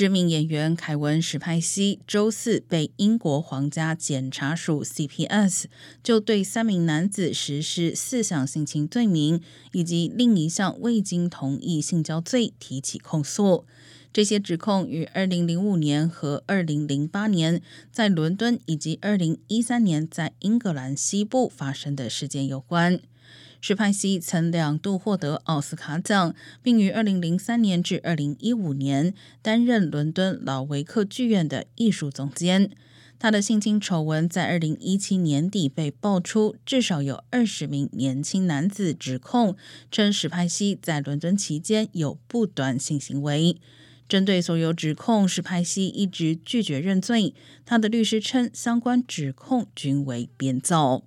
知名演员凯文·史派西周四被英国皇家检察署 （CPS） 就对三名男子实施四项性侵罪名以及另一项未经同意性交罪提起控诉。这些指控与2005年和2008年在伦敦以及2013年在英格兰西部发生的事件有关。史派西曾两度获得奥斯卡奖，并于2003年至2015年担任伦敦老维克剧院的艺术总监。他的性侵丑闻在2017年底被爆出，至少有20名年轻男子指控称史派西在伦敦期间有不短性行为。针对所有指控，史派西一直拒绝认罪。他的律师称，相关指控均为编造。